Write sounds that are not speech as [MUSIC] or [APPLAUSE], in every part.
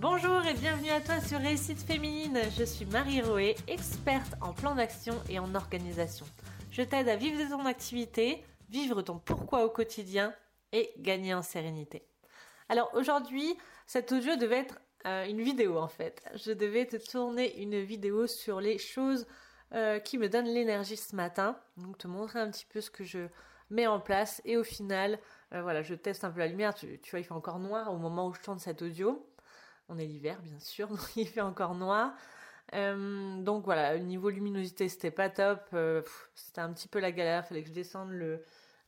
Bonjour et bienvenue à toi sur Réussite Féminine. Je suis Marie Roé, experte en plan d'action et en organisation. Je t'aide à vivre ton activité, vivre ton pourquoi au quotidien et gagner en sérénité. Alors aujourd'hui, cet audio devait être euh, une vidéo en fait. Je devais te tourner une vidéo sur les choses euh, qui me donnent l'énergie ce matin. Donc te montrer un petit peu ce que je mets en place et au final, euh, voilà, je teste un peu la lumière. Tu, tu, vois, il fait encore noir au moment où je tourne cet audio. On est l'hiver bien sûr, [LAUGHS] donc il fait encore noir. donc voilà, au niveau luminosité, c'était pas top. c'était un petit peu la galère. Fallait que je descende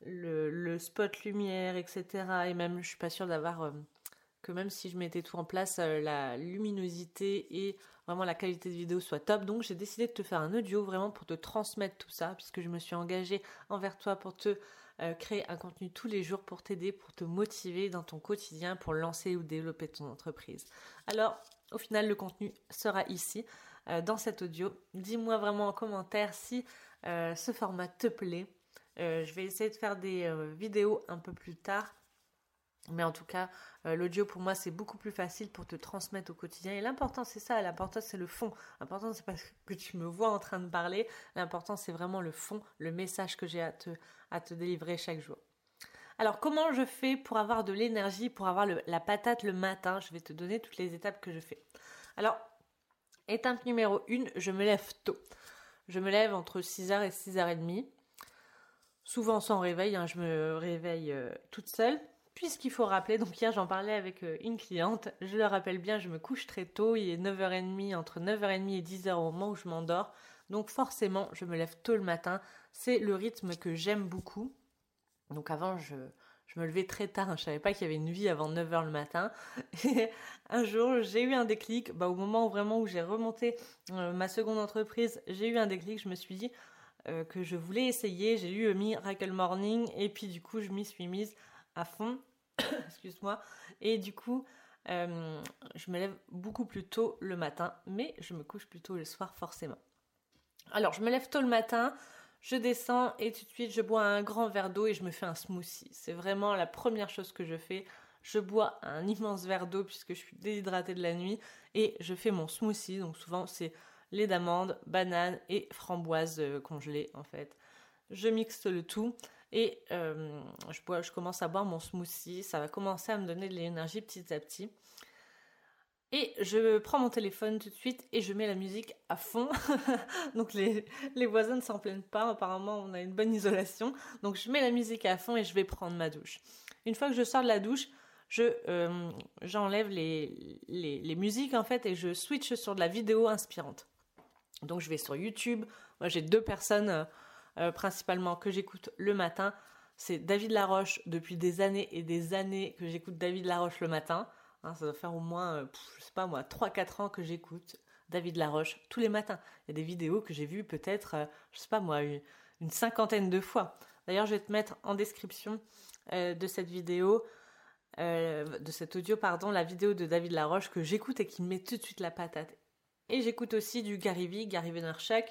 le spot lumière, etc. Et même, je suis pas sûre d'avoir euh, que même si je mettais tout en place, euh, la luminosité et vraiment la qualité de vidéo soit top. Donc j'ai décidé de te faire un audio vraiment pour te transmettre tout ça, puisque je me suis engagée envers toi pour te euh, créer un contenu tous les jours pour t'aider, pour te motiver dans ton quotidien, pour lancer ou développer ton entreprise. Alors au final, le contenu sera ici, dans cet audio. Dis-moi vraiment en commentaire si ce format te plaît. Euh, je vais essayer de faire des euh, vidéos un peu plus tard. Mais en tout cas, euh, l'audio pour moi c'est beaucoup plus facile pour te transmettre au quotidien. Et l'important c'est ça, l'important c'est le fond. L'important c'est pas que tu me vois en train de parler. L'important c'est vraiment le fond, le message que j'ai à te, à te délivrer chaque jour. Alors comment je fais pour avoir de l'énergie, pour avoir la patate le matin? Je vais te donner toutes les étapes que je fais. Alors, étape numéro 1, je me lève tôt. Je me lève entre 6h et 6h30 souvent sans réveil, hein, je me réveille euh, toute seule. Puisqu'il faut rappeler, donc hier j'en parlais avec euh, une cliente, je le rappelle bien, je me couche très tôt, il est 9h30, entre 9h30 et 10h au moment où je m'endors. Donc forcément, je me lève tôt le matin. C'est le rythme que j'aime beaucoup. Donc avant, je, me levais très tard, je savais pas qu'il y avait une vie avant 9h le matin. Et [LAUGHS] un jour, j'ai eu un déclic, bah, au moment où vraiment où j'ai remonté euh, ma seconde entreprise, j'ai eu un déclic, je me suis dit, euh, que je voulais essayer. J'ai lu Miracle Morning et puis du coup je m'y suis mise à fond. [COUGHS] Excuse-moi. Et du coup, euh, je me lève beaucoup plus tôt le matin, mais je me couche plus tôt le soir forcément. Alors je me lève tôt le matin, je descends et tout de suite je bois un grand verre d'eau et je me fais un smoothie. C'est vraiment la première chose que je fais. Je bois un immense verre d'eau puisque je suis déshydratée de la nuit et je fais mon smoothie. Donc souvent c'est lait d'amande, banane et framboise euh, congelée en fait. Je mixe le tout et euh, je, commence à boire mon smoothie. Ça va commencer à me donner de l'énergie petit à petit. Et je prends mon téléphone tout de suite et je mets la musique à fond. [LAUGHS] Donc les, voisins ne s'en plaignent pas. Apparemment, on a une bonne isolation. Donc je mets la musique à fond et je vais prendre ma douche. Une fois que je sors de la douche, je euh, j'enlève les, les, les musiques en fait et je switch sur de la vidéo inspirante. Donc je vais sur YouTube. Moi j'ai deux personnes euh, euh, principalement que j'écoute le matin. C'est David Laroche depuis des années et des années que j'écoute David Laroche le matin. Hein, ça doit faire au moins, euh, je sais pas moi, 3-4 ans que j'écoute David Laroche tous les matins. Il y a des vidéos que j'ai vues peut-être, je sais pas moi, une, une, cinquantaine de fois. D'ailleurs je vais te mettre en description de cette vidéo, de cet audio, pardon, la vidéo de David Laroche que j'écoute et qui me met tout de suite la patate. Et j'écoute aussi du Gary Vee, Gary Vaynerchuk,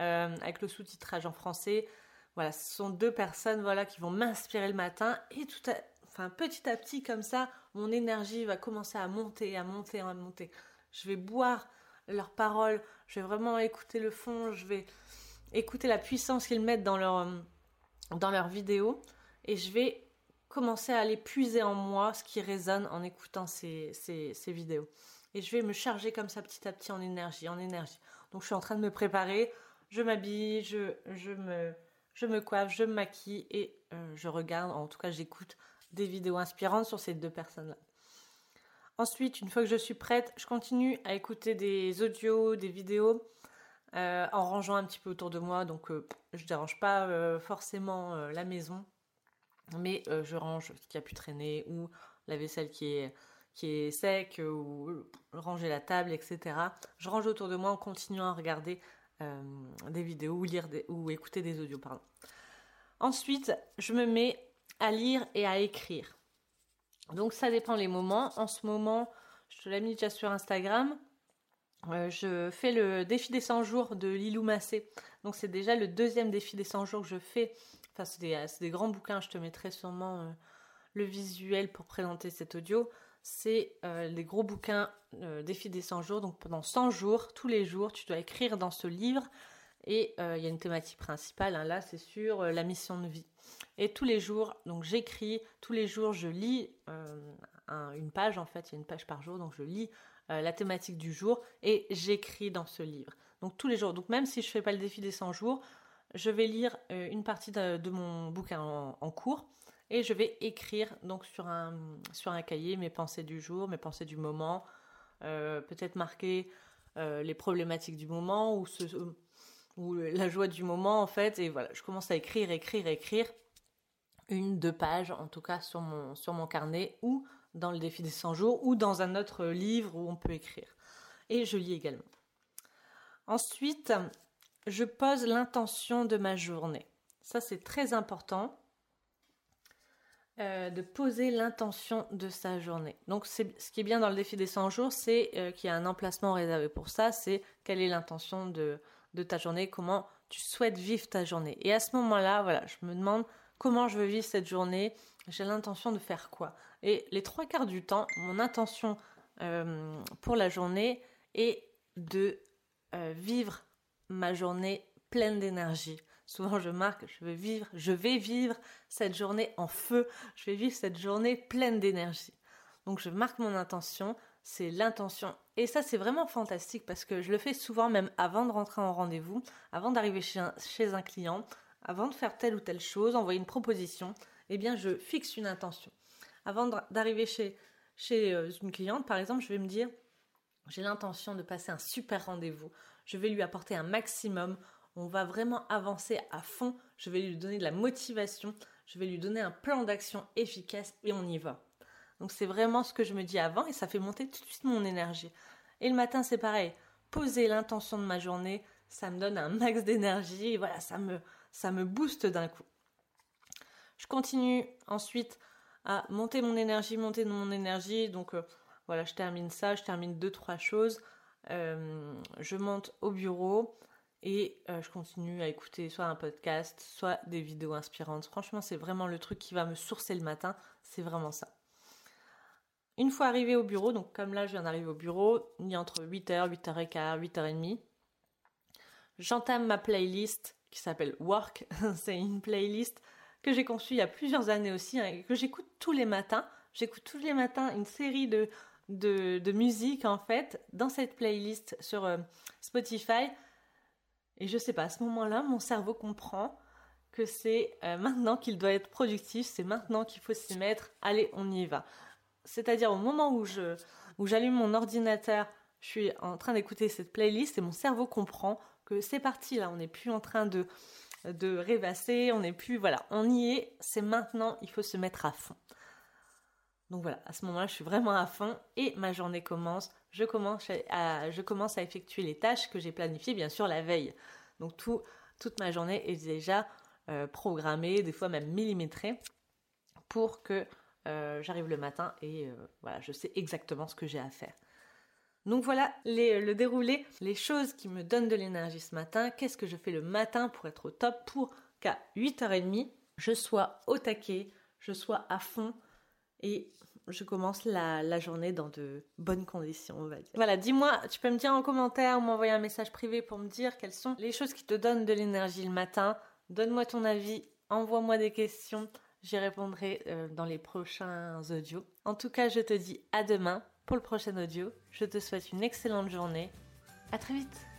euh, avec le sous-titrage en français. Voilà, ce sont deux personnes voilà qui vont m'inspirer le matin et tout enfin petit à petit comme ça, mon énergie va commencer à monter, à monter, à monter. Je vais boire leurs paroles, je vais vraiment écouter le fond, je vais écouter la puissance qu'ils mettent dans leur dans leurs vidéos et je vais commencer à aller puiser en moi ce qui résonne en écoutant ces, ces, ces vidéos et je vais me charger comme ça petit à petit en énergie, en énergie. Donc je suis en train de me préparer, je m'habille, je, me, coiffe, je me maquille et euh, je regarde, en tout cas j'écoute des vidéos inspirantes sur ces deux personnes-là. Ensuite, une fois que je suis prête, je continue à écouter des audios, des vidéos, euh, en rangeant un petit peu autour de moi. Donc, euh, je dérange pas euh, forcément la maison, mais je range ce qui a pu traîner ou la vaisselle qui est qui est sec ou ranger la table, etc. Je range autour de moi en continuant à regarder des vidéos ou lire ou écouter des audios, pardon. Ensuite, je me mets à lire et à écrire. Donc ça dépend les moments. En ce moment, je te l'ai mis déjà sur Instagram. Euh, je fais le défi des 100 jours de Lilou Massé. Donc c'est déjà le deuxième défi des 100 jours que je fais. Enfin c'est des, des, grands bouquins, je te mettrai sûrement euh, le visuel pour présenter cet audio. C'est les gros bouquins Défi des 100 jours. Donc pendant 100 jours, tous les jours, tu dois écrire dans ce livre. Et il y a une thématique principale, hein, là c'est sur la mission de vie. Et tous les jours, donc j'écris, tous les jours je lis une page en fait, il y a une page par jour, donc je lis la thématique du jour et j'écris dans ce livre. Donc tous les jours. Donc même si je fais pas le défi des 100 jours, je vais lire euh, une partie de, mon bouquin en, cours et je vais écrire donc sur un, sur un cahier mes pensées du jour, mes pensées du moment, euh, peut-être marquer euh, les problématiques du moment ou, ce, ou la joie du moment en fait. Et voilà, je commence à écrire, écrire, écrire une, deux pages en tout cas sur mon, sur mon carnet ou dans le défi des 100 jours ou dans un autre livre où on peut écrire. Et je lis également. Ensuite, je pose l'intention de ma journée. Ça, c'est très important euh, de poser l'intention de sa journée. Donc, ce qui est bien dans le défi des 100 jours, c'est euh, qu'il y a un emplacement réservé pour ça. C'est quelle est l'intention de, ta journée, comment tu souhaites vivre ta journée. Et à ce moment-là, voilà, je me demande comment je veux vivre cette journée, j'ai l'intention de faire quoi. Et les trois quarts du temps, mon intention euh, pour la journée est de vivre ma journée pleine d'énergie. Souvent je marque, je vais vivre, je vais vivre cette journée en feu, je vais vivre cette journée pleine d'énergie. Donc je marque mon intention, c'est l'intention. Et ça c'est vraiment fantastique parce que je le fais souvent même avant de rentrer en rendez-vous, avant d'arriver chez un, client, avant de faire telle ou telle chose, envoyer une proposition, eh bien je fixe une intention. Avant d'arriver chez, chez euh, une cliente, par exemple, je vais me dire, j'ai l'intention de passer un super rendez-vous. Je vais lui apporter un maximum. On va vraiment avancer à fond. Je vais lui donner de la motivation. Je vais lui donner un plan d'action efficace et on y va. Donc c'est vraiment ce que je me dis avant et ça fait monter tout de suite mon énergie. Et le matin c'est pareil. Poser l'intention de ma journée, ça me donne un max d'énergie voilà, ça me, ça me booste d'un coup. Je continue ensuite à monter mon énergie, monter mon énergie. Donc euh, voilà, je termine ça, je termine deux, trois choses. Euh, je monte au bureau et euh, je continue à écouter soit un podcast, soit des vidéos inspirantes. Franchement, c'est vraiment le truc qui va me sourcer le matin. C'est vraiment ça. Une fois arrivé au bureau, donc comme là je viens d'arriver au bureau, il y a entre 8h, 8h15, 8h30, j'entame ma playlist qui s'appelle Work. [LAUGHS] c'est une playlist que j'ai conçue il y a plusieurs années aussi, hein, et que j'écoute tous les matins. J'écoute tous les matins une série de de, musique en fait dans cette playlist sur euh, Spotify. Et je sais pas, à ce moment-là, mon cerveau comprend que c'est euh, maintenant qu'il doit être productif, c'est maintenant qu'il faut s'y mettre. Allez, on y va. C'est-à-dire au moment où je où j'allume mon ordinateur, je suis en train d'écouter cette playlist et mon cerveau comprend que c'est parti là, on n'est plus en train de de rêvasser, on n'est plus voilà, on y est, c'est maintenant, il faut se mettre à fond. Donc voilà, à ce moment-là, je suis vraiment à fond et ma journée commence. Je commence à, effectuer les tâches que j'ai planifiées, bien sûr, la veille. Donc tout, toute ma journée est déjà euh, programmée, des fois même millimétrée, pour que euh, j'arrive le matin et euh, voilà, je sais exactement ce que j'ai à faire. Donc voilà le déroulé, les choses qui me donnent de l'énergie ce matin. Qu'est-ce que je fais le matin pour être au top, pour qu'à 8h30, je sois au taquet, je sois à fond et je commence la, journée dans de bonnes conditions, on va dire. Voilà, dis-moi, tu peux me dire en commentaire ou m'envoyer un message privé pour me dire quelles sont les choses qui te donnent de l'énergie le matin. Donne-moi ton avis, envoie-moi des questions, j'y répondrai euh, dans les prochains audios. En tout cas, je te dis à demain pour le prochain audio. Je te souhaite une excellente journée. À très vite